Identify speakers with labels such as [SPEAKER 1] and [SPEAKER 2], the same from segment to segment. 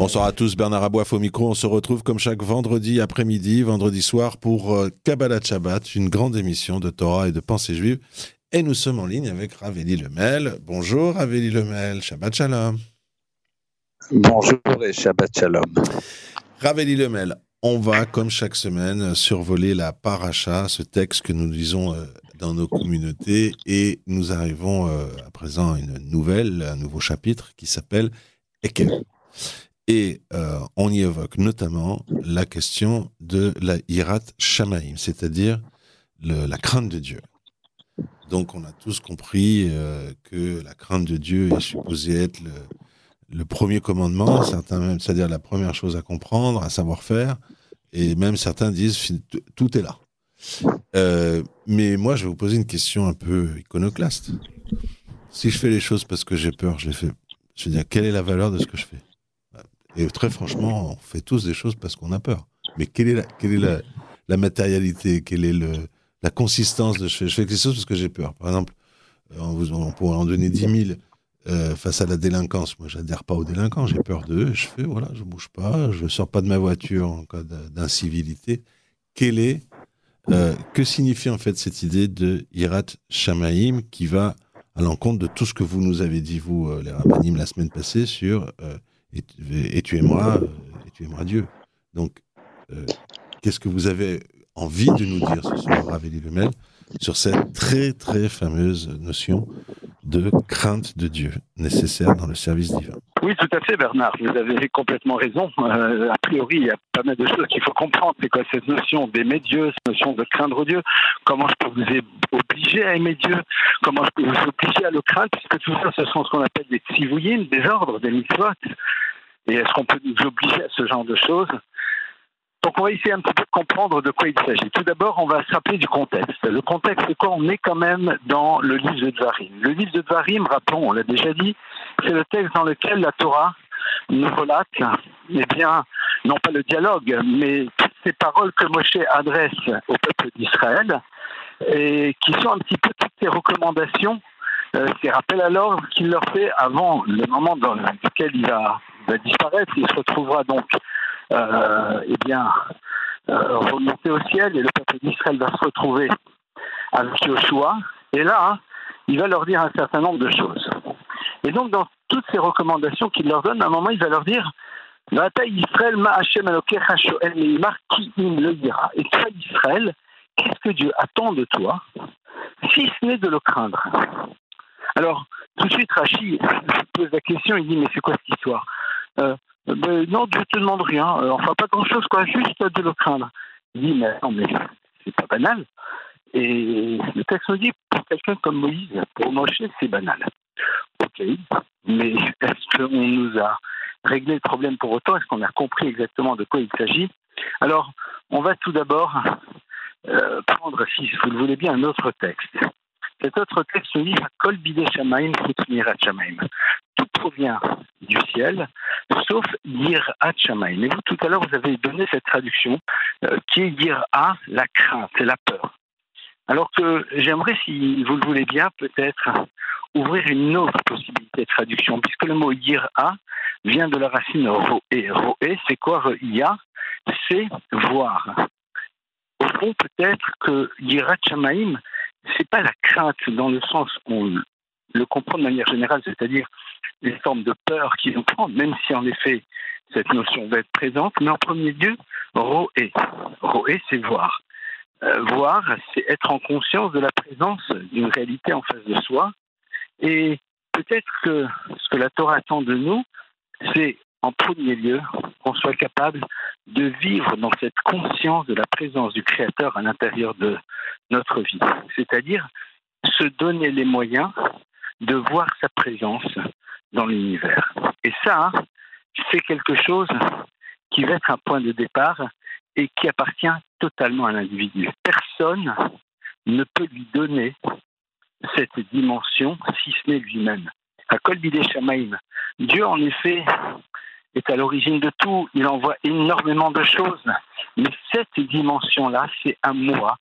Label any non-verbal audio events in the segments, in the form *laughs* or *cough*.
[SPEAKER 1] Bonsoir à tous, Bernard Aboif au micro. On se retrouve comme chaque vendredi après-midi, vendredi soir pour euh, Kabbalah Shabbat, une grande émission de Torah et de pensée juive. Et nous sommes en ligne avec Raveli Lemel. Bonjour Raveli Lemel, Shabbat Shalom.
[SPEAKER 2] Bonjour et Shabbat Shalom.
[SPEAKER 1] Raveli Lemel, on va comme chaque semaine survoler la paracha, ce texte que nous lisons euh, dans nos communautés et nous arrivons euh, à présent à une nouvelle, un nouveau chapitre qui s'appelle Ekev. Et euh, on y évoque notamment la question de la Hirat Shamaim, c'est-à-dire la crainte de Dieu. Donc on a tous compris euh, que la crainte de Dieu est supposée être le, premier commandement, c'est-à-dire la première chose à comprendre, à savoir faire, et même certains disent tout est là. Euh, mais moi, je vais vous poser une question un peu iconoclaste. Si je fais les choses parce que j'ai peur, je les fais. Je veux dire, quelle est la valeur de ce que je fais? Et très franchement, on fait tous des choses parce qu'on a peur. Mais quelle est la, matérialité Quelle est la consistance de je fais, je fais quelque chose parce que j'ai peur Par exemple, euh, on, pourrait en donner 10 000 euh, face à la délinquance. Moi, j'adhère pas aux délinquants, j'ai peur d'eux. Je fais, voilà, je bouge pas, je sors pas de ma voiture en cas d'incivilité. Quelle est euh, que signifie en fait cette idée de Hirat Shamaim qui va à l'encontre de tout ce que vous nous avez dit, vous, les rabbinim, la semaine passée, sur et, tu aimeras, et tu aimeras Dieu. Donc, qu'est-ce que vous avez envie de nous dire ce soir, Raveli Lemel, sur cette très très fameuse notion de crainte de Dieu nécessaire dans le service divin?
[SPEAKER 2] Oui, tout à fait, Bernard. Vous avez complètement raison. Euh, a priori, il y a pas mal de choses qu'il faut comprendre. C'est quoi cette notion d'aimer Dieu, cette notion de craindre Dieu? Comment je peux vous obliger à aimer Dieu? Comment je peux vous obliger à le craindre? Puisque tout ça, ce sont ce qu'on appelle des tzivouïm, des ordres, des mitzvot. Et est-ce qu'on peut nous obliger à ce genre de choses? Donc on va essayer un petit peu de comprendre de quoi il s'agit. Tout d'abord, on va se rappeler du contexte. Le contexte, c'est quoi? On est quand même dans le livre de Dvarim. Le livre de Dvarim, rappelons, on l'a déjà dit, c'est le texte dans lequel la Torah nous relate, eh bien, non pas le dialogue, mais toutes ces paroles que Moshe adresse au peuple d'Israël et qui sont un petit peu toutes ces recommandations, euh, ces rappels à l'ordre qu'il leur fait avant le moment dans lequel il va, disparaître. Il se retrouvera donc euh, eh bien, euh, remonter au ciel et le peuple d'Israël va se retrouver avec Joshua. Et là, il va leur dire un certain nombre de choses. Et donc, dans toutes ces recommandations qu'il leur donne, à un moment, il va leur dire Israël, Et toi, Israël, qu'est-ce que Dieu attend de toi, si ce n'est de le craindre? Alors, tout de suite, Rachid *laughs* pose la question, il dit Mais c'est quoi cette histoire? Euh, ben, non, Dieu te demande rien. Euh, enfin, pas grand-chose, quoi. Juste de le craindre. Il dit, mais non, mais c'est pas banal. Et le texte nous dit, pour quelqu'un comme Moïse, pour Moshe, c'est banal. Ok, mais *laughs* est-ce qu'on nous a réglé le problème pour autant? Est-ce qu'on a compris exactement de quoi il s'agit? Alors, on va tout d'abord euh, prendre, si vous le voulez bien, un autre texte. Cet autre texte dit Kol bide shamaim shamaim. Tout provient du ciel, sauf yirat shamaim. Et vous, tout à l'heure, vous avez donné cette traduction euh, qui est yira, la crainte, la peur. Alors que j'aimerais, si vous le voulez bien, peut-être ouvrir une autre possibilité de traduction, puisque le mot yira vient de la racine roé. Roé, c'est quoi ya? C'est voir. Au fond, peut-être que yirat shamaim, c'est pas la crainte dans le sens où on le comprend de manière générale, c'est-à-dire les formes de peur qui nous prennent, même si en effet cette notion va être présente, mais en premier lieu, roé. Roé, c'est voir. Euh, voir, c'est être en conscience de la présence d'une réalité en face de soi. Et peut-être que ce que la Torah attend de nous, c'est en premier lieu qu'on soit capable de vivre dans cette conscience de la présence du Créateur à l'intérieur de notre vie. C'est-à-dire se donner les moyens de voir sa présence dans l'univers. Et ça, c'est quelque chose qui va être un point de départ et qui appartient totalement à l'individu. Personne ne peut lui donner cette dimension si ce n'est lui-même. À Shamaim, Dieu en effet est à l'origine de tout, il envoie énormément de choses, mais cette dimension-là, c'est à moi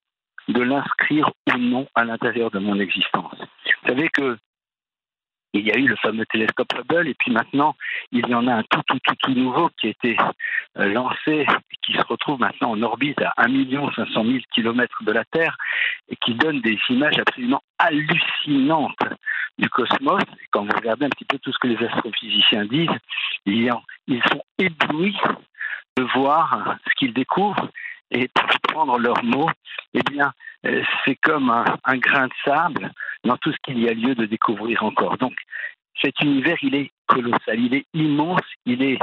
[SPEAKER 2] de l'inscrire ou non à l'intérieur de mon existence. Vous savez que il y a eu le fameux télescope Hubble, et puis maintenant, il y en a un tout, tout, tout, tout nouveau qui a été euh, lancé qui se retrouve maintenant en orbite à 1 500 000 kilomètres de la Terre et qui donne des images absolument hallucinantes du cosmos. Et quand vous regardez un petit peu tout ce que les astrophysiciens disent, ils sont éblouis de voir ce qu'ils découvrent et pour prendre leurs mots, eh bien, euh, c'est comme un, grain de sable dans tout ce qu'il y a lieu de découvrir encore. Donc, cet univers, il est colossal, il est immense, il est.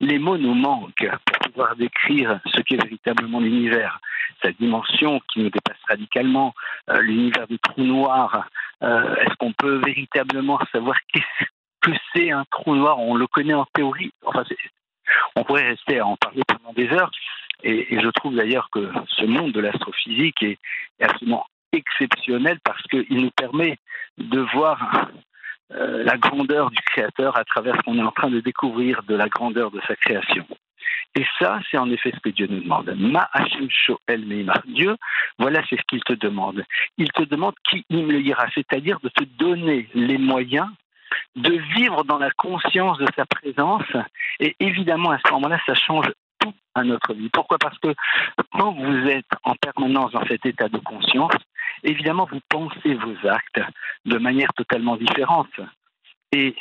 [SPEAKER 2] Les mots nous manquent pour pouvoir décrire ce qu'est véritablement l'univers, sa dimension qui nous dépasse radicalement, euh, l'univers du trou noir. Euh, est-ce qu'on peut véritablement savoir qu'est-ce que c'est un trou noir? On le connaît en théorie. Enfin, on pourrait rester à en parler pendant des heures. Et, je trouve d'ailleurs que ce monde de l'astrophysique est, absolument exceptionnel parce qu'il nous permet de voir euh, la grandeur du Créateur à travers ce qu'on est en train de découvrir de la grandeur de sa création. Et ça, c'est en effet ce que Dieu nous demande. Ma Hashem Shoel Meimar. Dieu, voilà, c'est ce qu'il te demande. Il te demande qui il me ira, c'est-à-dire de te donner les moyens de vivre dans la conscience de sa présence. Et évidemment, à ce moment-là, ça change à notre vie. Pourquoi? Parce que quand vous êtes en permanence dans cet état de conscience, évidemment, vous pensez vos actes de manière totalement différente. Et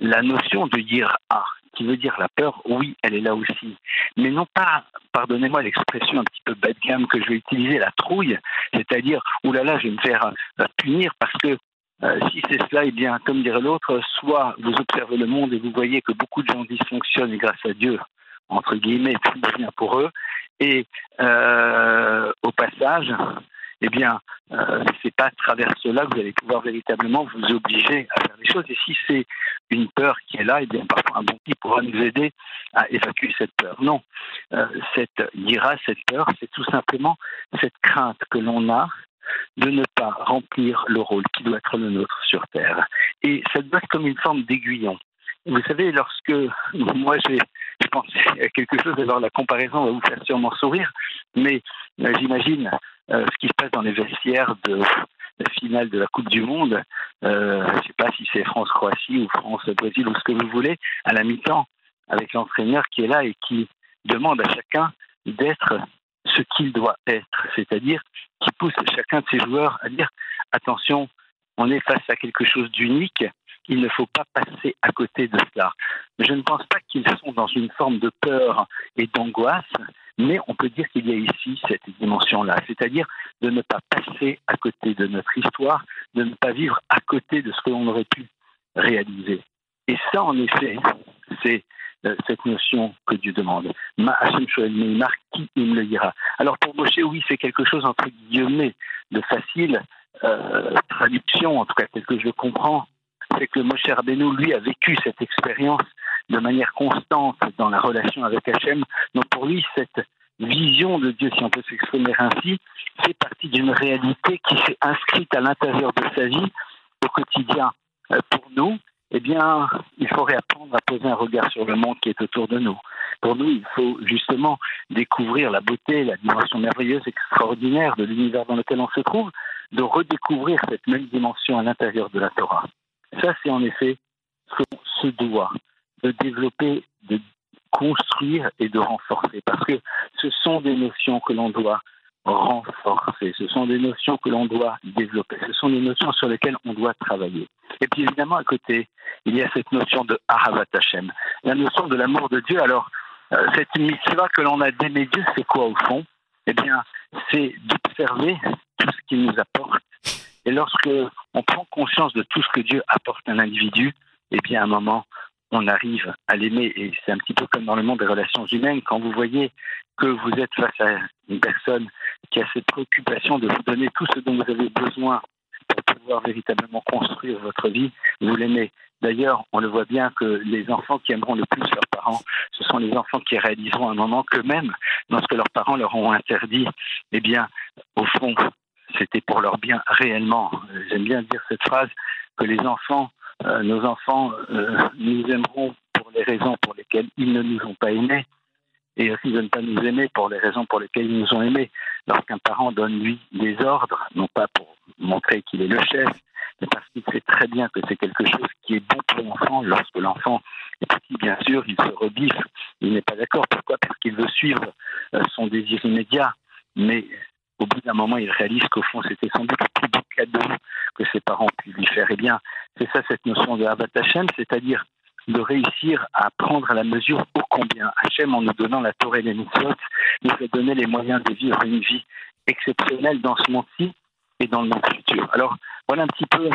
[SPEAKER 2] la notion de dire ah, qui veut dire la peur, oui, elle est là aussi. Mais non pas, pardonnez-moi l'expression un petit peu bas de gamme que je vais utiliser, la trouille, c'est-à-dire, oulala, je vais me faire euh, punir parce que euh, si c'est cela, eh bien, comme dirait l'autre, soit vous observez le monde et vous voyez que beaucoup de gens dysfonctionnent et grâce à Dieu, entre guillemets, tout bien pour eux. Et euh, au passage, eh bien, euh, c'est pas à travers cela que vous allez pouvoir véritablement vous obliger à faire des choses. Et si c'est une peur qui est là, eh bien, parfois un bon qui pourra nous aider à évacuer cette peur. Non, euh, cette ira, cette peur, c'est tout simplement cette crainte que l'on a de ne pas remplir le rôle qui doit être le nôtre sur Terre. Et ça doit être comme une forme d'aiguillon. Vous savez, lorsque moi j'ai pensé à quelque chose, alors la comparaison va vous faire sûrement sourire, mais euh, j'imagine euh, ce qui se passe dans les vestiaires de la finale de la Coupe du Monde, euh, je ne sais pas si c'est France-Croatie ou France-Brésil ou ce que vous voulez, à la mi-temps, avec l'entraîneur qui est là et qui demande à chacun d'être ce qu'il doit être, c'est-à-dire qui pousse chacun de ses joueurs à dire attention, on est face à quelque chose d'unique, il ne faut pas passer à côté de cela. Je ne pense pas qu'ils sont dans une forme de peur et d'angoisse, mais on peut dire qu'il y a ici cette dimension-là, c'est-à-dire de ne pas passer à côté de notre histoire, de ne pas vivre à côté de ce que l'on aurait pu réaliser. Et ça, en effet, c'est euh, cette notion que Dieu demande. Ma Meimar, qui me le dira Alors pour Moshe, oui, c'est quelque chose entre guillemets de facile euh, traduction, en tout cas tel que je le comprends, c'est que Moshe Rabbeinu, lui, a vécu cette expérience de manière constante dans la relation avec Hachem. Donc pour lui, cette vision de Dieu, si on peut s'exprimer ainsi, fait partie d'une réalité qui s'est inscrite à l'intérieur de sa vie au quotidien. Euh, pour nous, eh bien, il faudrait apprendre à poser un regard sur le monde qui est autour de nous. Pour nous, il faut justement découvrir la beauté, la dimension merveilleuse, extraordinaire de l'univers dans lequel on se trouve, de redécouvrir cette même dimension à l'intérieur de la Torah. Ça, c'est en effet ce qu'on se doit de développer, de construire et de renforcer, parce que ce sont des notions que l'on doit renforcer, ce sont des notions que l'on doit développer, ce sont des notions sur lesquelles on doit travailler. Et puis évidemment, à côté, il y a cette notion de Ahavat Hashem, la notion de l'amour de Dieu. Alors, euh, cette mitzvah que l'on a d'aimer Dieu, c'est quoi au fond? Eh bien, c'est d'observer tout ce qu'il nous apporte. Et lorsque on prend conscience de tout ce que Dieu apporte à un individu, eh bien, à un moment, on arrive à l'aimer. Et c'est un petit peu comme dans le monde des relations humaines, quand vous voyez que vous êtes face à une personne qui a cette préoccupation de vous donner tout ce dont vous avez besoin pour pouvoir véritablement construire votre vie, vous l'aimez. D'ailleurs, on le voit bien que les enfants qui aimeront le plus leurs parents, ce sont les enfants qui réaliseront un moment qu'eux-mêmes, dans ce que leurs parents leur ont interdit, eh bien, au fond, c'était pour leur bien réellement. J'aime bien dire cette phrase que les enfants, euh, nos enfants, euh, nous aimeront pour les raisons pour lesquelles ils ne nous ont pas aimés et aussi de ne pas nous aimer pour les raisons pour lesquelles ils nous ont aimés. Lorsqu'un parent donne lui des ordres, non pas pour montrer qu'il est le chef, mais parce qu'il sait très bien que c'est quelque chose qui est bon pour l'enfant. Lorsque l'enfant est petit, bien sûr, il se rebiffe, il n'est pas d'accord. Pourquoi? Parce qu'il veut suivre euh, son désir immédiat. Mais au bout d'un moment, il réalise qu'au fond, c'était sans doute le plus beau cadeau que ses parents pu lui faire. Eh bien, c'est ça cette notion de Abba c'est-à-dire de réussir à prendre la mesure ô combien Hachem, en nous donnant la Torah et les mitzvot, nous a donné les moyens de vivre une vie exceptionnelle dans ce monde-ci et dans le monde futur. Alors, voilà un petit peu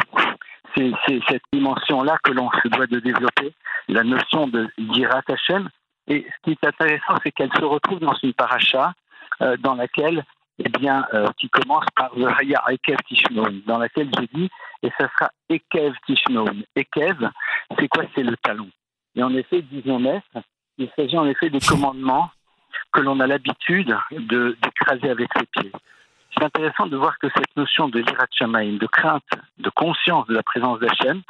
[SPEAKER 2] cette dimension-là que l'on se doit de développer, la notion de d'Irat Hachem. Et ce qui est intéressant, c'est qu'elle se retrouve dans une paracha euh, dans laquelle eh bien, euh, qui commence par le Haya Ekev Tishnoun, dans laquelle je dis, et ça sera Ekev Tishnoun. Ekev, c'est quoi? C'est le talon. Et en effet, disons maître, il s'agit en effet des commandements que l'on a l'habitude de, d'écraser avec ses pieds. C'est intéressant de voir que cette notion de lirat de crainte, de conscience de la présence d'Hachem,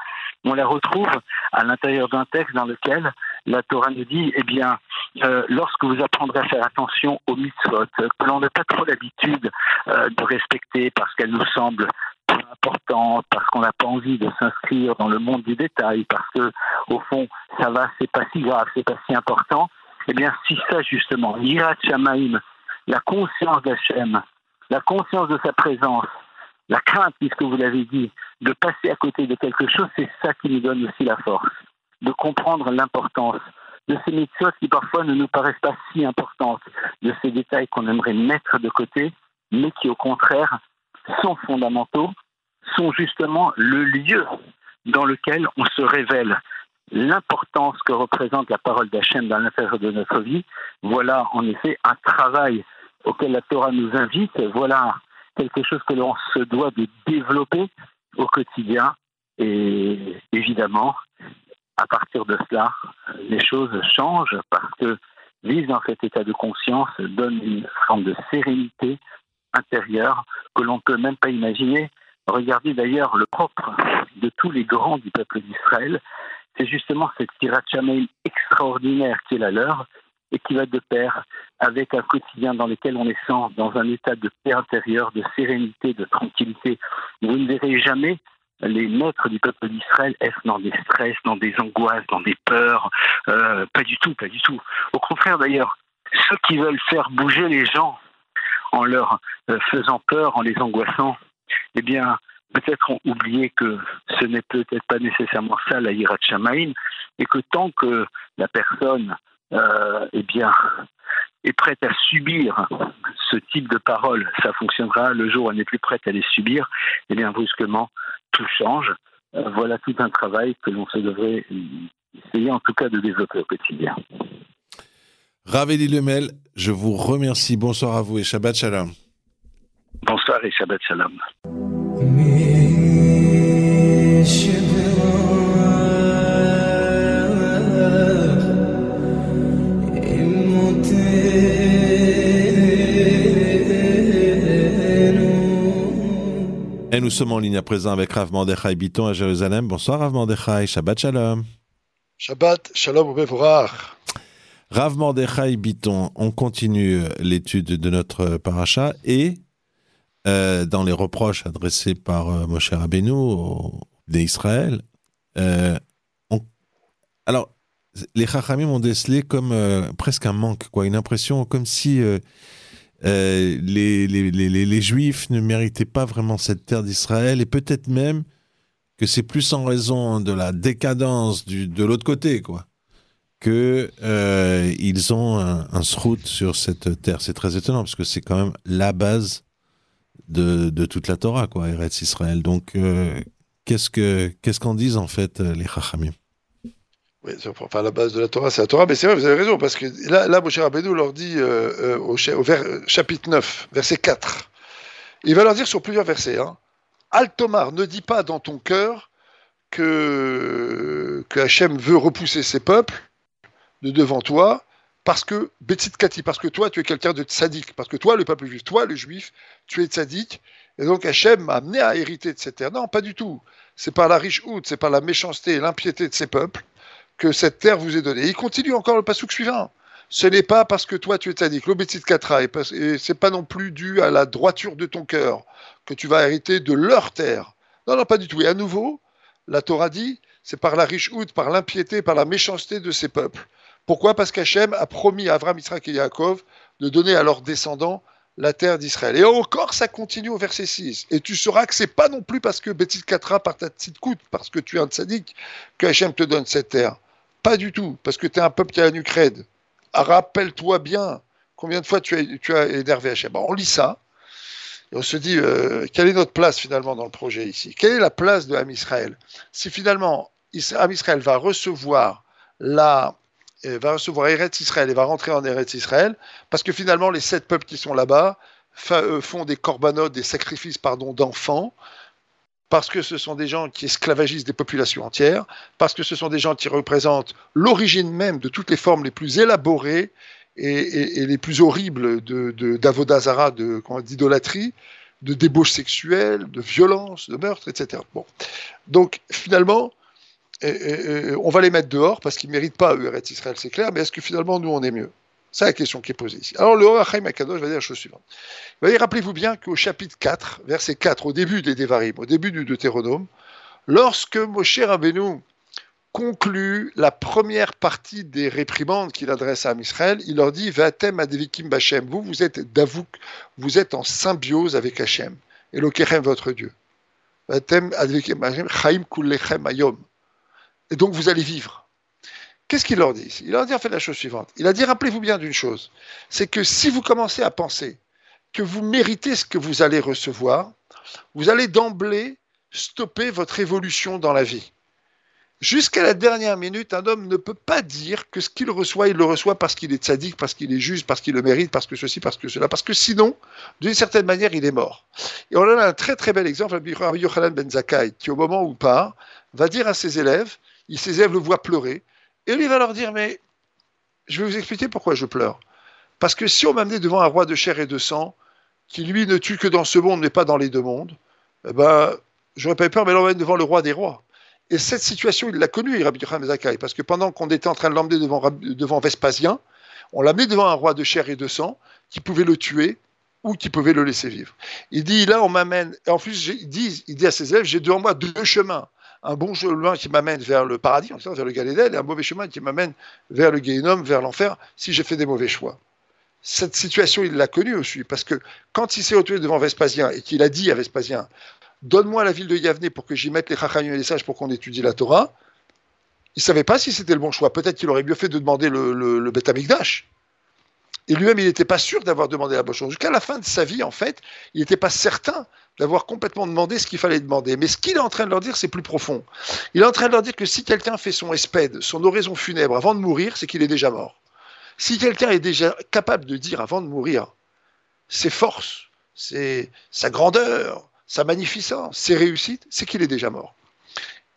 [SPEAKER 2] on la retrouve à l'intérieur d'un texte dans lequel la Torah nous dit, eh bien, euh, lorsque vous apprendrez à faire attention aux mitzvot, que l'on n'a pas trop l'habitude euh, de respecter parce qu'elles nous semblent importantes, parce qu'on n'a pas envie de s'inscrire dans le monde du détail, parce que au fond, ça va, c'est pas si grave, c'est pas si important. Eh bien, si ça justement, l'Irat Shamaim, la conscience d'Hachem, la conscience de sa présence, la crainte, puisque vous l'avez dit, de passer à côté de quelque chose, c'est ça qui nous donne aussi la force, de comprendre l'importance de ces mitzvot qui parfois ne nous paraissent pas si importantes, de ces détails qu'on aimerait mettre de côté, mais qui au contraire sont fondamentaux, sont justement le lieu dans lequel on se révèle l'importance que représente la parole d'Hachem dans l'intérieur de notre vie. Voilà en effet un travail auquel la Torah nous invite. Voilà quelque chose que l'on se doit de développer au quotidien. Et évidemment, à partir de cela, les choses changent parce que vivre dans cet état de conscience donne une forme de sérénité intérieure que l'on ne peut même pas imaginer. Regardez d'ailleurs le propre de tous les grands du peuple d'Israël, c'est justement cette tirat extraordinaire qui est la leur, et qui va de pair avec un quotidien dans lequel on est sans, dans un état de paix intérieure, de sérénité, de tranquillité. Vous ne verrez jamais les maîtres du peuple d'Israël être dans des stress, dans des angoisses, dans des peurs. Euh, pas du tout, pas du tout. Au contraire, d'ailleurs, ceux qui veulent faire bouger les gens en leur euh, faisant peur, en les angoissant, eh bien, peut-être ont oublié que ce n'est peut-être pas nécessairement ça la hirat et que tant que la personne euh, eh bien, est prête à subir ce type de paroles, ça fonctionnera. Le jour où elle n'est plus prête à les subir, eh bien, brusquement, tout change. Euh, voilà tout un travail que l'on se devrait essayer en tout cas de développer au quotidien.
[SPEAKER 1] Raveli Lemel, je vous remercie. Bonsoir à vous et Shabbat Shalom.
[SPEAKER 2] Bonsoir et Shabbat Shalom.
[SPEAKER 1] Et nous sommes en ligne à présent avec Rav Mandechai Biton à Jérusalem. Bonsoir Rav Mandechai, Shabbat Shalom.
[SPEAKER 3] Shabbat Shalom Bevorach.
[SPEAKER 1] Rav Mandechai Biton, on continue l'étude de notre paracha et euh, dans les reproches adressés par euh, Moshe Rabbeinu au d'Israël, euh, alors les Chachamim ont décelé comme presque un manque, quoi, une impression comme si euh, les, Juifs ne méritaient pas vraiment cette terre d'Israël et peut-être même que c'est plus en raison de la décadence du, de l'autre côté, quoi, que euh, ils ont un, un sur cette terre. C'est très étonnant parce que c'est quand même la base de, de toute la Torah, quoi, Eretz Israël. Donc, euh, qu'est-ce que qu'est-ce qu'en disent en fait les Chachamim?
[SPEAKER 3] Oui, enfin, la base de la Torah, c'est la Torah, mais c'est vrai, vous avez raison, parce que là, Moshe Rabbeinu leur dit euh, euh au, vers, chapitre 9, verset 4, il va leur dire sur plusieurs versets, hein, Altomar, ne dis pas dans ton cœur que, que Hachem veut repousser ses peuples de devant toi, parce que, Betsit Kati, parce que toi, tu es quelqu'un de sadique, parce que toi, le peuple juif, toi, le juif, tu es sadique, Et donc Hachem m'a amené à hériter de cette terre. Non, pas du tout. C'est par la riche houte, c'est par la méchanceté et l'impiété de ces peuples que cette terre vous est donnée. il continue encore le pasouk suivant. Ce n'est pas parce que toi tu es sadique, l'obétit katra, et c'est pas non plus dû à la droiture de ton cœur que tu vas hériter de leur terre. Non, non, pas du tout. Et à nouveau, la Torah dit, c'est par la riche houte, par l'impiété, par la méchanceté de ces peuples. Pourquoi? Parce qu'Hachem a promis à Avram, Israël et Yaakov de donner à leurs descendants la terre d'Israël. Et encore, ça continue au verset 6. Et tu sauras que c'est pas non plus parce que Betit Katra par ta petite coûte, parce que tu es un tzaddik, que Hachem te donne cette terre. Pas du tout, parce que tu es un peuple qui a la nuque Rappelle-toi bien combien de fois tu as, énervé Hachem. on lit ça, et on se dit, euh, quelle est notre place finalement dans le projet ici? Quelle est la place de Ham Israël? Si finalement Ham Israël va recevoir la va recevoir Eretz Israël et va rentrer en Eretz Israël, parce que finalement, les sept peuples qui sont là-bas euh, font des corbanotes, des sacrifices d'enfants, parce que ce sont des gens qui esclavagisent des populations entières, parce que ce sont des gens qui représentent l'origine même de toutes les formes les plus élaborées et, les plus horribles d'Avodazara, de, d'idolâtrie, de débauche sexuelle, de violence, de meurtre, etc. Donc finalement, on va les mettre dehors parce qu'ils ne méritent pas Eretz Israël, c'est clair, mais est-ce que finalement nous on est mieux? C'est la question qui est posée ici. Alors le Horachaim Akadosh va dire la chose suivante. Il va dire, rappelez-vous bien qu'au chapitre 4, verset 4, au début des Devarim, au début du Deutéronome, lorsque Moshe Rabbeinu conclut la première partie des réprimandes qu'il adresse à Israël, il leur dit Vatem adevikim bachem, vous, vous êtes en symbiose avec Hachem, et l'Okerem, votre Dieu. Vatem adevikim bachem, chaim kullechem ayom et donc vous allez vivre. Qu'est-ce qu'il leur dit? Il leur dit en fait la chose suivante. Il a dit, rappelez-vous bien d'une chose, c'est que si vous commencez à penser que vous méritez ce que vous allez recevoir, vous allez d'emblée stopper votre évolution dans la vie. Jusqu'à la dernière minute, un homme ne peut pas dire que ce qu'il reçoit, il le reçoit parce qu'il est sadique, parce qu'il est juste, parce qu'il le mérite, parce que ceci, parce que cela, parce que sinon, d'une certaine manière, il est mort. Et on a un très très bel exemple, Rabbi Yochanan Ben Zakkai, qui au moment où part, va dire à ses élèves, ses élèves le voient pleurer, et lui va leur dire, mais je vais vous expliquer pourquoi je pleure. Parce que si on m'amenait devant un roi de chair et de sang, qui lui ne tue que dans ce monde, mais pas dans les deux mondes, eh ben, j'aurais pas eu peur, mais l'emmène devant le roi des rois. Et cette situation, il l'a connue, Rabbi Yochanan Zakai, parce que pendant qu'on était en train de l'emmener devant, Vespasien, on l'amenait devant un roi de chair et de sang qui pouvait le tuer ou qui pouvait le laisser vivre. Il dit, là, on m'amène, et en plus, dit, il dit à ses élèves, j'ai devant moi deux chemins un bon chemin qui m'amène vers le paradis, vers le Galédel, et un mauvais chemin qui m'amène vers le Guéhinom, vers l'enfer, si j'ai fait des mauvais choix. Cette situation, il l'a connue aussi, parce que quand il s'est retrouvé devant Vespasien et qu'il a dit à Vespasien, donne-moi la ville de Yavne pour que j'y mette les chachamim et les sages pour qu'on étudie la Torah, il ne savait pas si c'était le bon choix. Peut-être qu'il aurait mieux fait de demander le, le, le Et lui-même, il n'était pas sûr d'avoir demandé la bonne chose. Jusqu'à la fin de sa vie, en fait, il n'était pas certain d'avoir complètement demandé ce qu'il fallait demander. Mais ce qu'il est en train de leur dire, c'est plus profond. Il est en train de leur dire que si quelqu'un fait son espède, son oraison funèbre avant de mourir, c'est qu'il est déjà mort. Si quelqu'un est déjà capable de dire avant de mourir ses forces, sa grandeur, sa magnificence, ses réussites, c'est qu'il est déjà mort.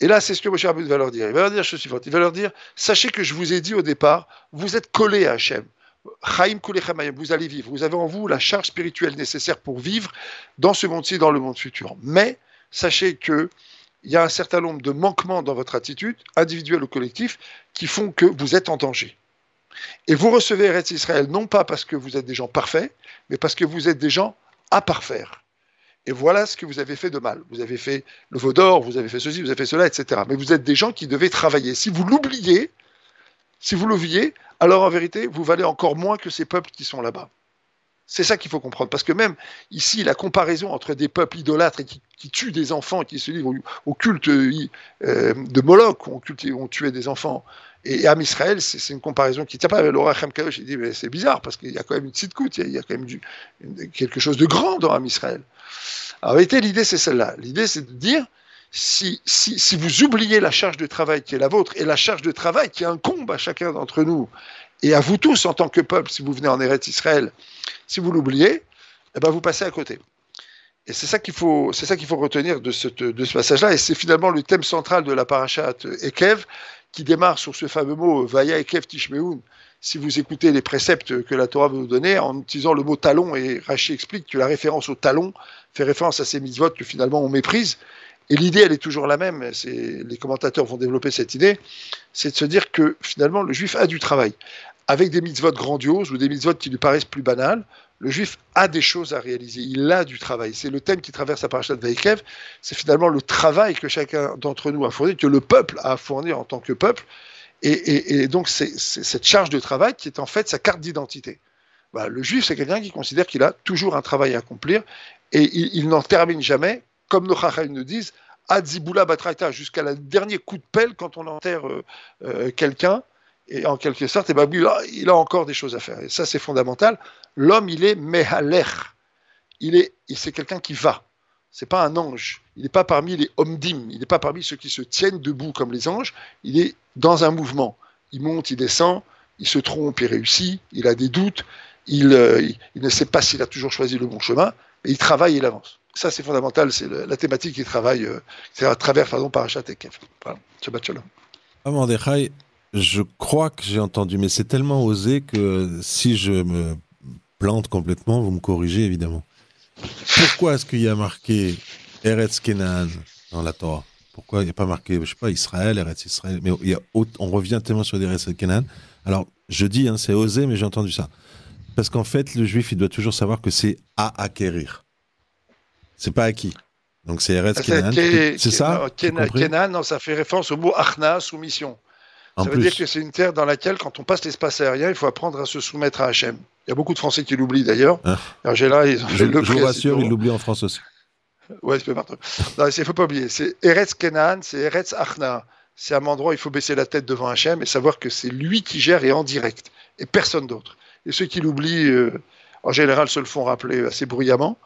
[SPEAKER 3] Et là, c'est ce que Moshe Rabbeinu va leur dire. Il va leur dire chose suivante. Il va leur dire, sachez que je vous ai dit au départ, vous êtes collés à Hachem vous allez vivre. Vous avez en vous la charge spirituelle nécessaire pour vivre dans ce monde-ci, dans le monde futur. Mais sachez que il y a un certain nombre de manquements dans votre attitude, individuelle ou collective, qui font que vous êtes en danger. Et vous recevez Eretz Israël non pas parce que vous êtes des gens parfaits, mais parce que vous êtes des gens à parfaire. Et voilà ce que vous avez fait de mal. Vous avez fait le veau d'or, vous avez fait ceci, vous avez fait cela, etc. Mais vous êtes des gens qui devaient travailler. Si vous l'oubliez, si vous l'oubliez, alors en vérité, vous valez encore moins que ces peuples qui sont là-bas. C'est ça qu'il faut comprendre. Parce que même ici, la comparaison entre des peuples idolâtres et qui, tuent des enfants, qui se livrent au, culte euh, de Moloch, où on, tuait des enfants, et Am Israël, c'est une comparaison qui tient pas. Laura Khamkaosh, il dit, mais c'est bizarre, parce qu'il y a quand même une petite coûte, il y a, quand même quelque chose de grand dans Am Israël. En vérité, l'idée, c'est celle-là. L'idée, c'est de dire, si, vous oubliez la charge de travail qui est la vôtre et la charge de travail qui incombe à chacun d'entre nous et à vous tous en tant que peuple, si vous venez en Eretz Israël, si vous l'oubliez, eh ben vous passez à côté. Et c'est ça qu'il faut, c'est ça qu'il faut retenir de ce, passage-là. Et c'est finalement le thème central de la parashat Ekev qui démarre sur ce fameux mot Vaya Ekev Tishmeun, si vous écoutez les préceptes que la Torah veut nous donner en utilisant le mot talon, et Rachi explique que la référence au talon fait référence à ces mitzvot que finalement on méprise. Et l'idée, elle est toujours la même, les commentateurs vont développer cette idée, c'est de se dire que finalement le juif a du travail. Avec des mitzvot grandioses ou des mitzvot qui lui paraissent plus banales, le juif a des choses à réaliser, il a du travail. C'est le thème qui traverse la parashat de Vaïkev, c'est finalement le travail que chacun d'entre nous a fourni, que le peuple a fourni en tant que peuple, et, donc, c'est cette charge de travail qui est en fait sa carte d'identité. Bah, le juif, c'est quelqu'un qui considère qu'il a toujours un travail à accomplir et il, n'en termine jamais, comme nos chachas nous disent, Adzibula Batraita, jusqu'à le dernier coup de pelle quand on enterre euh, euh, quelqu'un. Et en quelque sorte, et bah, il a encore des choses à faire. Et ça, c'est fondamental. L'homme, il est mehaler. Il est, c'est quelqu'un qui va c'est pas un ange. Il n'est pas parmi les omdim. Il n'est pas parmi ceux qui se tiennent debout comme les anges. Il est dans un mouvement. Il monte, il descend, il se trompe, il réussit, il a des doutes, il, euh, ne sait pas s'il a toujours choisi le bon chemin, mais il travaille il avance. Ça, c'est fondamental. C'est la thématique qui travaille euh, à travers, pardon, Parachat et Kef. Voilà. Shabbat Shalom.
[SPEAKER 1] je crois que j'ai entendu, mais c'est tellement osé que si je me plante complètement, vous me corrigez évidemment. Pourquoi est-ce qu'il y a marqué Eretz Kenan dans la Torah? Pourquoi il n'y a pas marqué, je sais pas, Israël, Eretz Israël? Mais il y a, on revient tellement sur Eretz Kenan. Alors, je dis, hein, c'est osé, mais j'ai entendu ça. Parce qu'en fait, le juif, il doit toujours savoir que c'est à acquérir. C'est pas acquis. Donc c'est Eretz Kenan. C'est ça
[SPEAKER 3] Kenan, ça fait référence au mot Achna, soumission. ça veut dire que c'est une terre dans laquelle, quand on passe l'espace aérien, il faut apprendre à se soumettre à Hachem. Il y a beaucoup de Français qui l'oublient d'ailleurs. Ah.
[SPEAKER 1] j'ai là, ils ont je, le je vous rassure, ils l'oublient en France aussi.
[SPEAKER 3] Ouais, c'est partout. Non, il ne faut pas oublier. C'est Eretz Kenan, c'est Eretz Achna. C'est un endroit où il faut baisser la tête devant Hachem et savoir que c'est lui qui gère et en direct, et personne d'autre. Et ceux qui l'oublient, euh, en général, se le font rappeler assez bruyamment,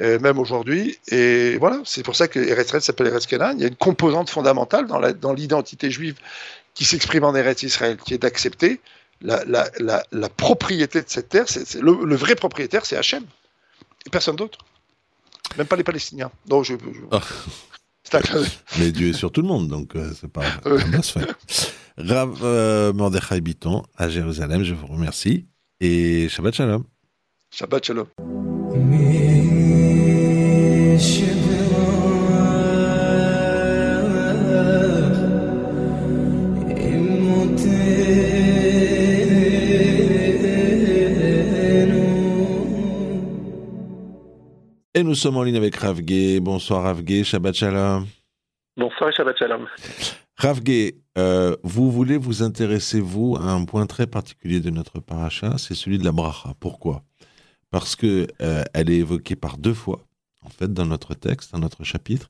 [SPEAKER 3] euh, même aujourd'hui. Et voilà, c'est pour ça que Eretz s'appelle Eretz Kenan. Il y a une composante fondamentale dans l'identité dans juive qui s'exprime en Eretz Israël, qui est d'accepter la, la, la, la, propriété de cette terre, c'est, le, vrai propriétaire, c'est Hachem. Et personne d'autre. Même pas les Palestiniens. Non, je. Ah.
[SPEAKER 1] Mais Dieu est sur tout le monde, donc euh, c'est pas *laughs* un blasphème. Rav euh, Mordechai Biton à Jérusalem, je vous remercie. Et Shabbat Shalom.
[SPEAKER 3] Shabbat Shalom.
[SPEAKER 1] Nous sommes en ligne avec Ravgué. Bonsoir Ravgué, Shabbat Shalom.
[SPEAKER 4] Bonsoir Shabbat Shalom.
[SPEAKER 1] Ravgué, euh, vous voulez vous intéresser, vous, à un point très particulier de notre paracha, c'est celui de la bracha. Pourquoi? Parce que euh, elle est évoquée par deux fois, en fait, dans notre texte, dans notre chapitre,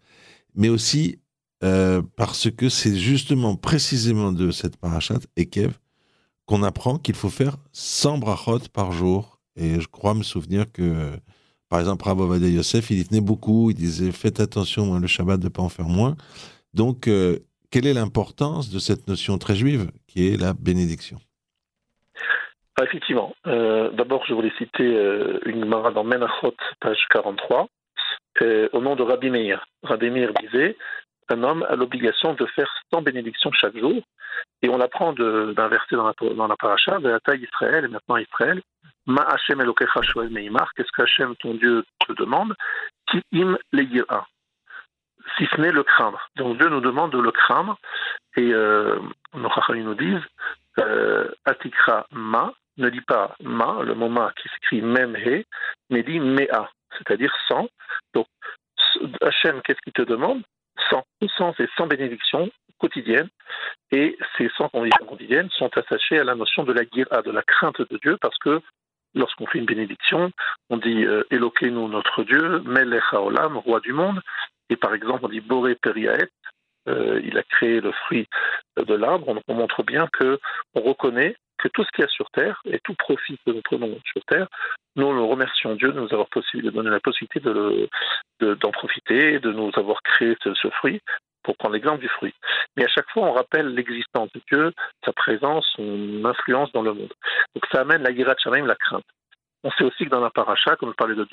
[SPEAKER 1] mais aussi euh, parce que c'est justement, précisément de cette parachat, Ekev, qu'on apprend qu'il faut faire 100 brachot par jour. Et je crois me souvenir que par exemple, Rav Yosef, il y tenait beaucoup. Il disait faites attention le Shabbat de ne pas en faire moins. Donc, euh, quelle est l'importance de cette notion très juive qui est la bénédiction?
[SPEAKER 4] Effectivement. Euh, d'abord, je voulais citer euh, une Gemara dans Menachot, page 43, au nom de Rabbi Meir. Rabbi Meir disait un homme a l'obligation de faire 100 bénédictions chaque jour. Et on apprend d'un verset dans la, dans la paracha, de la taille Israël, et maintenant Israël, Ma Hashem Elokecha Shoel Meimar, qu'est-ce que Hashem, ton Dieu, te demande? Ki im legira, si ce n'est le craindre. Donc Dieu nous demande de le craindre, et euh, nos nous disent euh, Atikra Ma, ne dit pas Ma, le mot Ma qui s'écrit Mem He, mais dit Mea, c'est-à-dire sans. Donc Hachem, qu'est-ce qu'il te demande? 100. 100, c'est 100 bénédictions quotidiennes. Et ces 100 conditions quotidiennes sont attachées à la notion de la guira, de la crainte de Dieu, parce que lorsqu'on fait une bénédiction, on dit euh, nous notre Dieu, Melech Haolam, roi du monde. Et par exemple, on dit Boré Periaet, euh, il a créé le fruit de l'arbre. On, montre bien que on reconnaît que tout ce qu'il y a sur terre et tout profit que nous prenons sur terre, nous, nous remercions Dieu de nous avoir donné la possibilité d'en profiter, de nous avoir créé ce fruit pour prendre l'exemple du fruit. Mais à chaque fois, on rappelle l'existence de Dieu, sa présence, son influence dans le monde. Donc ça amène la Yirat Shamaim, la crainte. On sait aussi que dans la paracha, comme je parlais de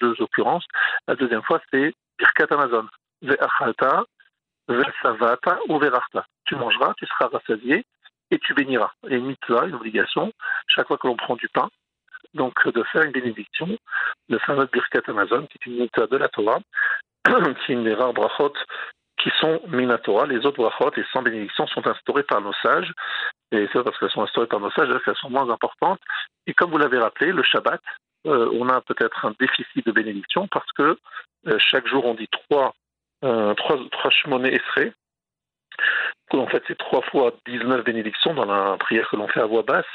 [SPEAKER 4] deux, occurrences, la deuxième fois, c'est Birkat Amazon. Ve'savata ou. Tu mangeras, tu seras rassasié et tu béniras. Et une mitzvah, une obligation, chaque fois que l'on prend du pain, donc de faire une bénédiction, le fameux Birkat Amazon, qui est une mitzvah de la Torah, *clears throat* qui est une des rares brachot qui sont Minatora. Les autres brachot, les 100 bénédictions, sont instaurées par nos sages. Et c'est parce qu'elles sont instaurées par nos sages qu'elles sont moins importantes. Et comme vous l'avez rappelé, le Shabbat, euh, on a peut-être un déficit de bénédiction parce que euh, chaque jour on dit trois, euh, trois, trois esrées. En fait, c'est trois fois 19 bénédictions dans la prière que l'on fait à voix basse,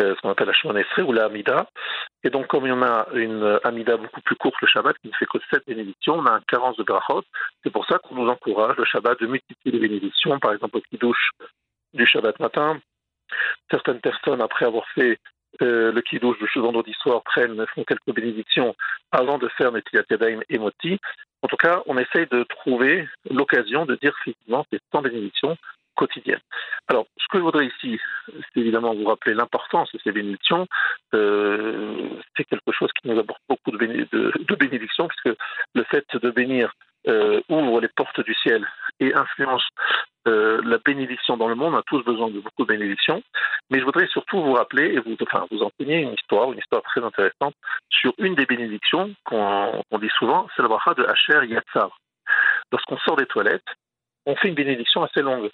[SPEAKER 4] ce qu'on appelle la Shemon ou la Amida. Et donc, comme il y en a une Amida beaucoup plus courte, le Shabbat, qui ne fait que 7 bénédictions, on a un carence de brachot. C'est pour ça qu'on nous encourage, le Shabbat, de multiplier les bénédictions. Par exemple, au Kiddush du Shabbat matin, certaines personnes, après avoir fait euh, le kiddush du vendredi soir prennent, font quelques bénédictions avant de faire Netilat Yadayim et Moti. En tout cas, on essaye de trouver l'occasion de dire effectivement ces 100 bénédictions quotidiennes. Alors, ce que je voudrais ici, c'est évidemment vous rappeler l'importance de ces bénédictions. Euh, c'est quelque chose qui nous apporte beaucoup de, de, bénédictions, puisque le fait de bénir euh, ouvre les portes du ciel et influence euh, la bénédiction dans le monde. On a tous besoin de beaucoup de bénédictions. Mais je voudrais surtout vous rappeler et vous, enfin, vous enseigner une histoire, une histoire très intéressante sur une des bénédictions qu'on dit souvent, c'est la bracha de Hacher Yatsar. Lorsqu'on sort des toilettes, on fait une bénédiction assez longue,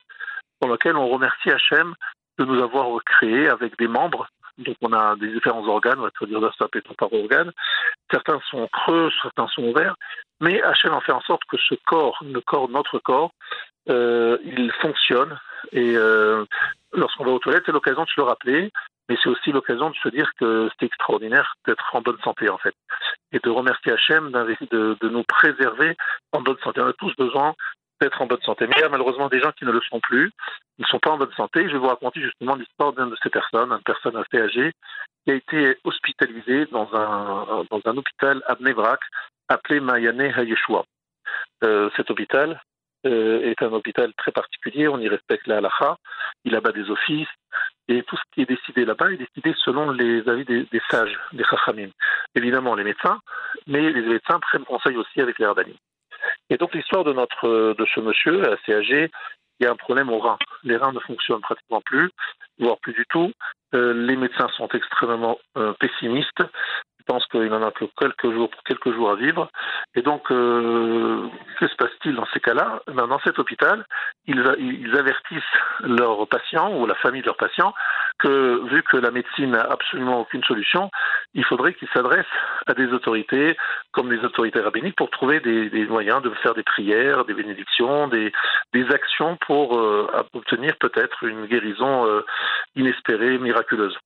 [SPEAKER 4] dans laquelle on remercie Hachem de nous avoir créés avec des membres. Donc on a des différents organes, on va dire ça par organe. Certains sont creux, certains sont ouverts, mais Hachem en fait en sorte que ce corps, le corps, notre corps, euh, il fonctionne. Et euh, lorsqu'on va aux toilettes, c'est l'occasion de se le rappeler, mais c'est aussi l'occasion de se dire que c'est extraordinaire d'être en bonne santé, en fait. Et de remercier Hachem de, de nous préserver en bonne santé. On a tous besoin d'être en bonne santé. Mais il y a malheureusement des gens qui ne le sont plus, ne sont pas en bonne santé. Je vais vous raconter justement l'histoire d'une de ces personnes, une personne assez âgée, qui a été hospitalisée dans un, dans un hôpital à Bnebrak, appelé Mayane Hayeshua. Euh, cet hôpital est un hôpital très particulier, on y respecte la halakha, il abat des offices, et tout ce qui est décidé là-bas est décidé selon les avis des, sages, des chachamim. Évidemment, les médecins, mais les médecins prennent conseil aussi avec les rabbinim. Et donc l'histoire de notre de ce monsieur assez âgé, il y a un problème aux reins. Les reins ne fonctionnent pratiquement plus, voire plus du tout. Euh, les médecins sont extrêmement euh, pessimistes. Je pense qu'il n'en a que quelques jours, quelques jours à vivre. Et donc, euh, que se passe-t-il dans ces cas-là? Eh ben, Dans cet hôpital, ils, avertissent leurs patients ou la famille de leurs patients que, vu que la médecine n'a absolument aucune solution, il faudrait qu'ils s'adressent à des autorités, comme les autorités rabbiniques, pour trouver des, moyens de faire des prières, des bénédictions, des, des actions pour euh, obtenir peut-être une guérison euh, inespérée, miraculeuse.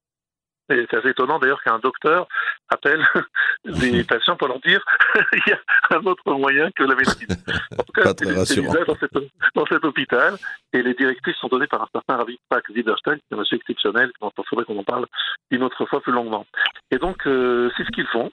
[SPEAKER 4] C'est assez étonnant d'ailleurs qu'un docteur appelle *laughs* des patients pour leur dire *laughs* il y a un autre moyen que la médecine.
[SPEAKER 1] En tout cas.
[SPEAKER 4] Dans, cet, dans, cet, hôpital, et les directives sont données par un certain Ravi Pak Ziderstein, qui est un monsieur exceptionnel, dont il faudrait qu'on en parle une autre fois plus longuement. Et donc, euh, c'est ce qu'ils font.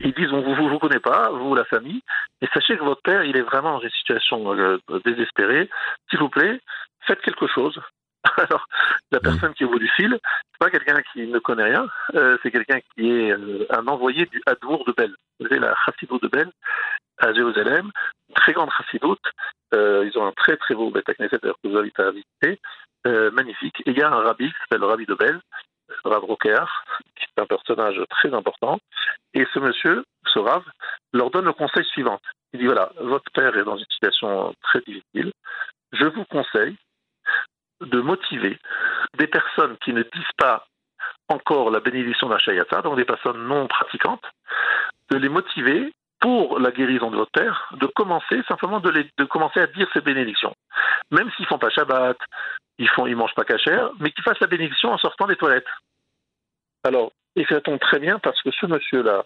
[SPEAKER 4] Ils disent on vous vous, vous connaît pas, vous la famille, et sachez que votre père il est vraiment dans une situation euh, désespérée. S'il vous plaît, faites quelque chose. *laughs* Alors, la mm. personne qui est au bout du fil, c'est pas quelqu'un qui ne connaît rien, euh, c'est quelqu'un qui est euh, un envoyé du Hadmour de Bel. Vous savez, la Chassidou de Bel, à Jérusalem, très grande Chassidoute. Euh, ils ont un très très beau Beth d'ailleurs, que vous invite à visiter, magnifique. Et il y a un rabbi qui s'appelle le rabbi de Bel, Rav Rokeach, qui est un personnage très important. Et ce monsieur, ce Rav, leur donne le conseil suivant. Il dit voilà, votre père est dans une situation très difficile. Je vous conseille de motiver des personnes qui ne disent pas encore la bénédiction d'Achayata, donc des personnes non pratiquantes, de les motiver pour la guérison de votre père, de commencer simplement de, commencer à dire ces bénédictions. Même s'ils font pas Shabbat, ils font, ils mangent pas cachère, mais qu'ils fassent la bénédiction en sortant des toilettes. Alors, et ça tombe très bien parce que ce monsieur-là,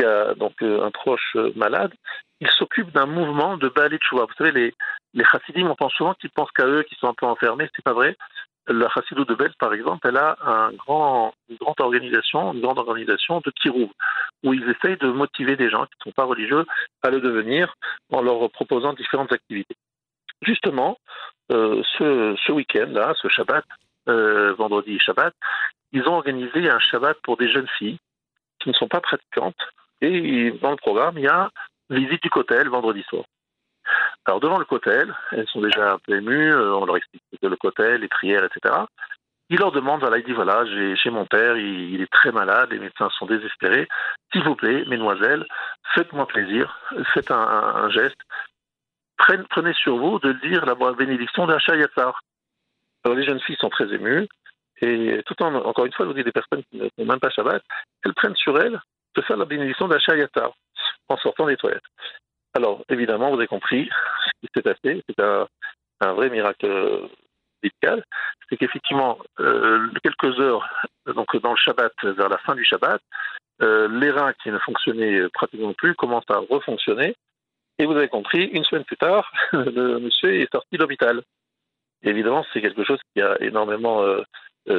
[SPEAKER 4] qui donc euh, un proche euh, malade, il s'occupe d'un mouvement de Baal Vous savez, les, les chassidim, on pense souvent qu'ils pensent qu'à eux, qu'ils sont un peu enfermés. C'est pas vrai. La chassidou de Bel, par exemple, elle a une grande organisation, une grande organisation de Kirou, où ils essayent de motiver des gens qui ne sont pas religieux à le devenir en leur proposant différentes activités. Justement, euh, ce, ce week-end-là, ce Shabbat, vendredi Shabbat, ils ont organisé un Shabbat pour des jeunes filles qui ne sont pas pratiquantes. Et dans le programme, il y a visite du cotel vendredi soir. Alors devant le cotel, elles sont déjà un peu émues, euh, on leur explique que le cotel, les prières, etc. Il leur demande, voilà, il dit voilà, chez mon père, il, est très malade, les médecins sont désespérés. S'il vous plaît, mesdemoiselles, faites-moi plaisir, faites un, geste, prenez, sur vous de dire la bénédiction d'Acha Yatzar. Alors les jeunes filles sont très émues, et tout en, encore une fois, je vous dis des personnes qui n'ont même pas Shabbat, elles prennent sur elles de faire la bénédiction d'Acha Yatzar en sortant des toilettes. Alors, évidemment, vous avez compris ce qui s'est passé. C'est un, un, vrai miracle médical. C'est qu'effectivement, euh, quelques heures, donc dans le Shabbat, vers la fin du Shabbat, euh, les reins qui ne fonctionnaient pratiquement plus commencent à refonctionner. Et vous avez compris, une semaine plus tard, *laughs* le monsieur est sorti de l'hôpital. Évidemment, c'est quelque chose qui a énormément euh,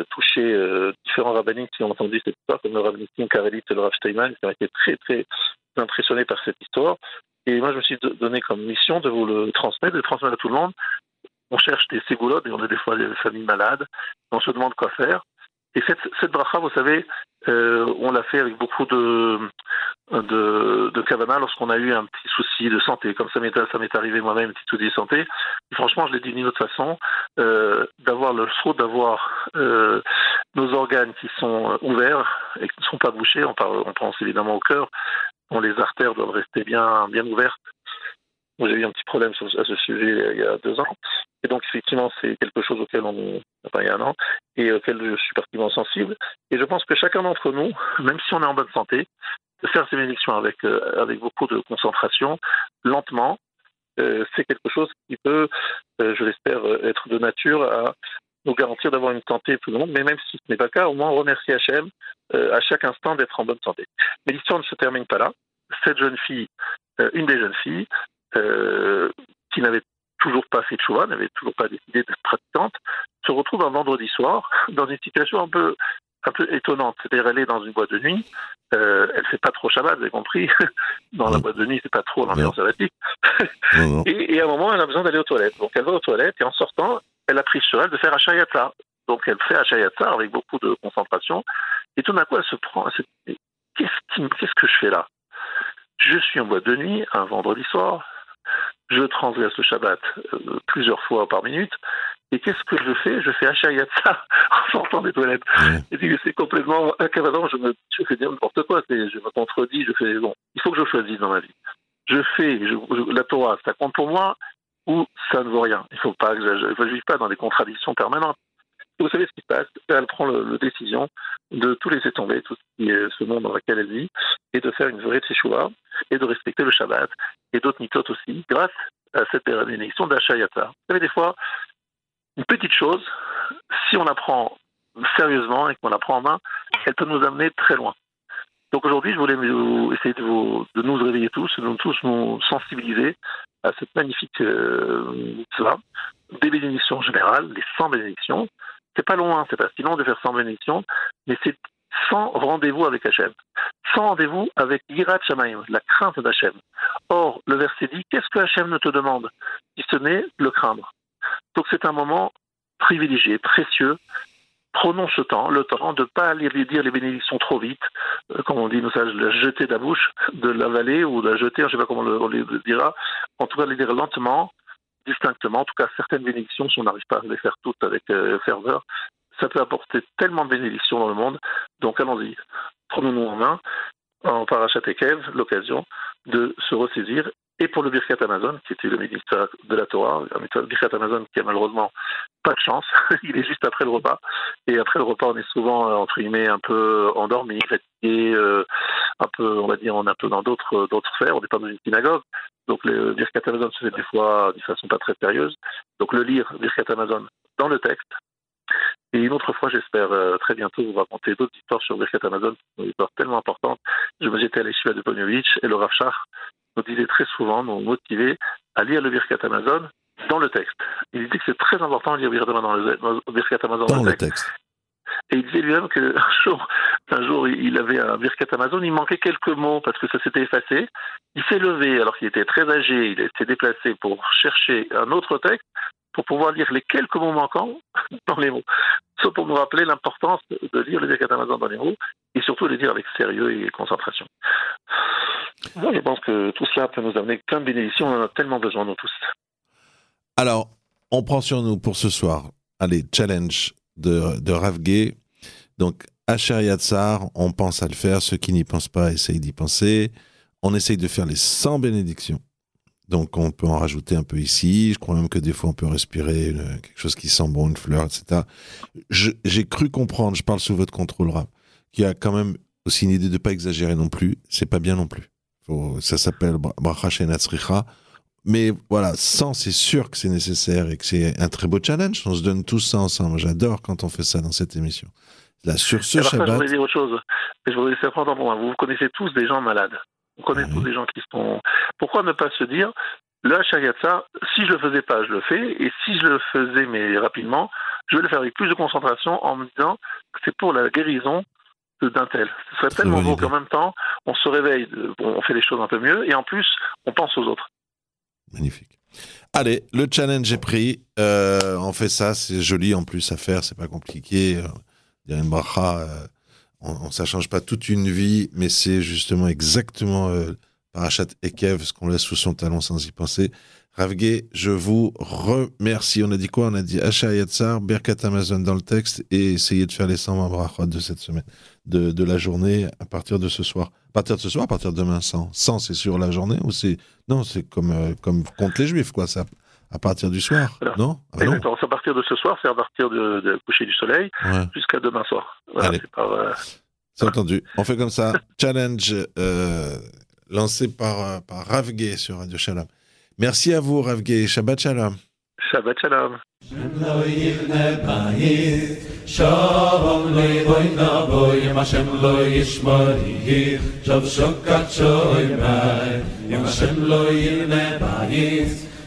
[SPEAKER 4] touché différents rabbiniques qui ont entendu cette histoire, comme le rabbin Karelit et le Rav Steinman, qui ont été très, très impressionnés par cette histoire. Et moi, je me suis donné comme mission de vous le transmettre, de le transmettre à tout le monde. On cherche des ségoulottes et on a des fois des familles malades. On se demande quoi faire. Et cette, cette bracha, vous savez, euh, on l'a fait avec beaucoup de, de, de kavana lorsqu'on a eu un petit souci de santé. Comme ça m'est, ça m'est arrivé moi-même, un petit souci de santé. Franchement, je l'ai dit d'une autre façon, euh, d'avoir le saut, d'avoir euh, nos organes qui sont ouverts et qui ne sont pas bouchés. On, on pense évidemment au cœur. Bon, les artères doivent rester bien, bien ouvertes. J'ai eu un petit problème à ce sujet il y a deux ans. Et donc, effectivement, c'est quelque chose auquel on, enfin, il y a un an, et auquel je suis particulièrement sensible. Et je pense que chacun d'entre nous, *laughs* même si on est en bonne santé, de faire ces bénédictions avec, euh, avec beaucoup de concentration, lentement, euh, c'est quelque chose qui peut, euh, je l'espère, être de nature à nous garantir d'avoir une santé plus longue. Mais même si ce n'est pas le cas, au moins remercier HM euh, à chaque instant d'être en bonne santé. Mais l'histoire ne se termine pas là. Cette jeune fille, une des jeunes filles, qui n'avait toujours pas fait de choix, n'avait toujours pas décidé d'être pratiquante, se retrouve un vendredi soir *laughs* dans une situation un peu un peu étonnante. C'est-à-dire, elle est dans une boîte de nuit, euh, elle fait pas trop Shabbat, vous avez compris. *laughs* dans la boîte de nuit, c'est pas trop l'ambiance sabbatique. *laughs* et, et, à un moment, elle a besoin d'aller aux toilettes. Donc, elle va aux toilettes et en sortant, elle a pris sur elle de faire Achayatza. Donc, elle fait Achayatza avec beaucoup de concentration. Et tout d'un coup, elle se prend, qu'est-ce qu'est-ce que je fais là? Je suis en boîte de nuit, un vendredi soir, je transgresse le Shabbat euh, plusieurs fois par minute. Et qu'est-ce que je fais? Je fais Achayatza *laughs* en sortant des toilettes. Mmh. C'est complètement incapable. Je, me, je fais n'importe quoi. Je me contredis. Je fais bon. Il faut que je choisisse dans ma vie. Je fais je, je, la Torah, ça compte pour moi ou ça ne vaut rien? Il ne faut pas que je ne vis pas dans des contradictions permanentes. Vous savez ce qui se passe Elle prend la décision de tout laisser tomber, tout ce, qui est, ce monde dans lequel elle vit, et de faire une vraie teshuvah, et de respecter le Shabbat, et d'autres mitzvot aussi, grâce à cette bénédiction d'Achayata. Vous savez, des fois, une petite chose, si on la prend sérieusement et qu'on la prend en main, elle peut nous amener très loin. Donc aujourd'hui, je voulais essayer de, nous réveiller tous, de nous tous nous sensibiliser à cette magnifique euh, mitzvah, des bénédictions générales, les 100 bénédictions. C'est pas loin, c'est pas si long de faire 100 bénédictions, mais c'est sans rendez-vous avec Hachem, sans rendez-vous avec l'Irat la crainte d'Hachem. Or, le verset dit, qu'est-ce que Hachem ne te demande? Si ce n'est le craindre. Donc c'est un moment privilégié, précieux. Prenons ce temps, le temps de ne pas aller dire les bénédictions trop vite, euh, comme on dit, nous, ça, la jeter de la bouche, de l'avaler ou de la jeter, je ne sais pas comment on le, dira, en tout cas les dire lentement, distinctement. En tout cas, certaines bénédictions, si on n'arrive pas à les faire toutes avec euh, ferveur, ça peut apporter tellement de bénédictions dans le monde. Donc allons-y, prenons-nous en main, en Parachat l'occasion de se ressaisir. Et pour le Birkat Amazon, qui était le ministère de la Torah, un Birkat Amazon qui a malheureusement pas de chance, *laughs* il est juste après le repas. Et après le repas, on est souvent, euh, entre guillemets, un peu endormi, fatigué, euh, un peu, on va dire, on est un peu dans d'autres d'autres sphères, on n'est pas dans une synagogue. Donc le Birkat Amazon se fait des fois de façon pas très sérieuse. Donc le lire, Birkat Amazon, dans le texte, et une autre fois, j'espère euh, très bientôt vous raconter d'autres histoires sur Birkat Amazon, des histoires tellement importantes. Je me j'étais à l'Eshiva de et le Rav Shach nous disait très souvent, nous motivait à lire le Birkat Amazon dans le texte. Il dit que c'est très important de lire Birkat Amazon dans le, Birkat Amazon
[SPEAKER 1] dans, dans le, texte. texte.
[SPEAKER 4] Et il disait lui-même qu'un jour, un jour, il avait un Birkat Amazon, il manquait quelques mots parce que ça s'était effacé. Il s'est levé alors qu'il était très âgé, il s'est déplacé pour chercher un autre texte pour pouvoir lire les quelques mots manquants dans les mots. Pour nous rappeler l'importance de lire les Amazon dans les roues et surtout les lire avec sérieux et concentration. Moi, je pense que tout cela peut nous amener plein de bénédictions. On en a tellement besoin, nous tous.
[SPEAKER 1] Alors, on prend sur nous pour ce soir, allez, challenge de, de Rav Gay. Donc, Asher Yatsar, on pense à le faire. Ceux qui n'y pensent pas essayent d'y penser. On essaye de faire les 100 bénédictions. Donc, on peut en rajouter un peu ici. Je crois même que des fois, on peut respirer une- quelque chose qui sent bon, une fleur, etc. J'ai cru comprendre, je parle sous votre contrôle, Rav, qu'il y a quand même aussi une idée de pas exagérer non plus. C'est pas bien non plus. Faut- ça s'appelle Bra- Bracha Shenatzricha. Mais voilà, 100, c'est sûr que c'est nécessaire et que c'est un très beau challenge. On se donne tous ça ensemble. J'adore quand on fait ça dans cette émission. Là, sur ce
[SPEAKER 4] Alors ça, je
[SPEAKER 1] Shabbat,
[SPEAKER 4] voudrais dire autre chose. Mais je voudrais moi. Vous connaissez tous des gens malades. Vous connaissez
[SPEAKER 1] Oui.
[SPEAKER 4] tous des gens qui sont. Pourquoi ne pas se dire, le Hachayatsa, si je le faisais pas, je le fais, et si je le faisais mais rapidement, je vais le faire avec plus de concentration en me disant que c'est pour la guérison d'un tel. Ce serait
[SPEAKER 1] Très
[SPEAKER 4] tellement beau qu'en même temps, on se réveille, bon, on fait les choses un peu mieux, et en plus, on pense aux autres.
[SPEAKER 1] magnifique. Allez, le challenge est pris. Euh, on fait ça, c'est joli en plus à faire, c'est pas compliqué. Euh, Dire une bracha, euh, on, on- ça change pas toute une vie, mais c'est justement exactement euh, Parachat Ekev, ce qu'on laisse sous son talon sans y penser. Ravgé, je vous remercie. On a dit quoi? On a dit Asha Yatsar, Berkat Amazon dans le texte et essayez de faire les 100 brachot de cette semaine, de, de la journée à partir de ce soir. À partir de ce soir, à partir de demain, 100. 100, c'est sur la journée ou c'est. Non, c'est comme, euh, comme contre les juifs, quoi. Ça, à partir du soir,
[SPEAKER 4] voilà.
[SPEAKER 1] non? Ah
[SPEAKER 4] bah c'est à partir de ce soir, c'est à partir du de, coucher du soleil jusqu'à demain soir. Voilà, euh,
[SPEAKER 1] C'est entendu. On fait comme ça. Challenge euh, lancé par, euh, par Rav sur Radio Shalom. Merci à vous, Rav Shabbat Shalom.
[SPEAKER 4] Shabbat Shalom.
[SPEAKER 5] Shalom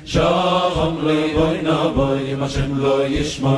[SPEAKER 5] השם לא יבנה בית, שום לא יבוי נבוי, אם השם לא ישמור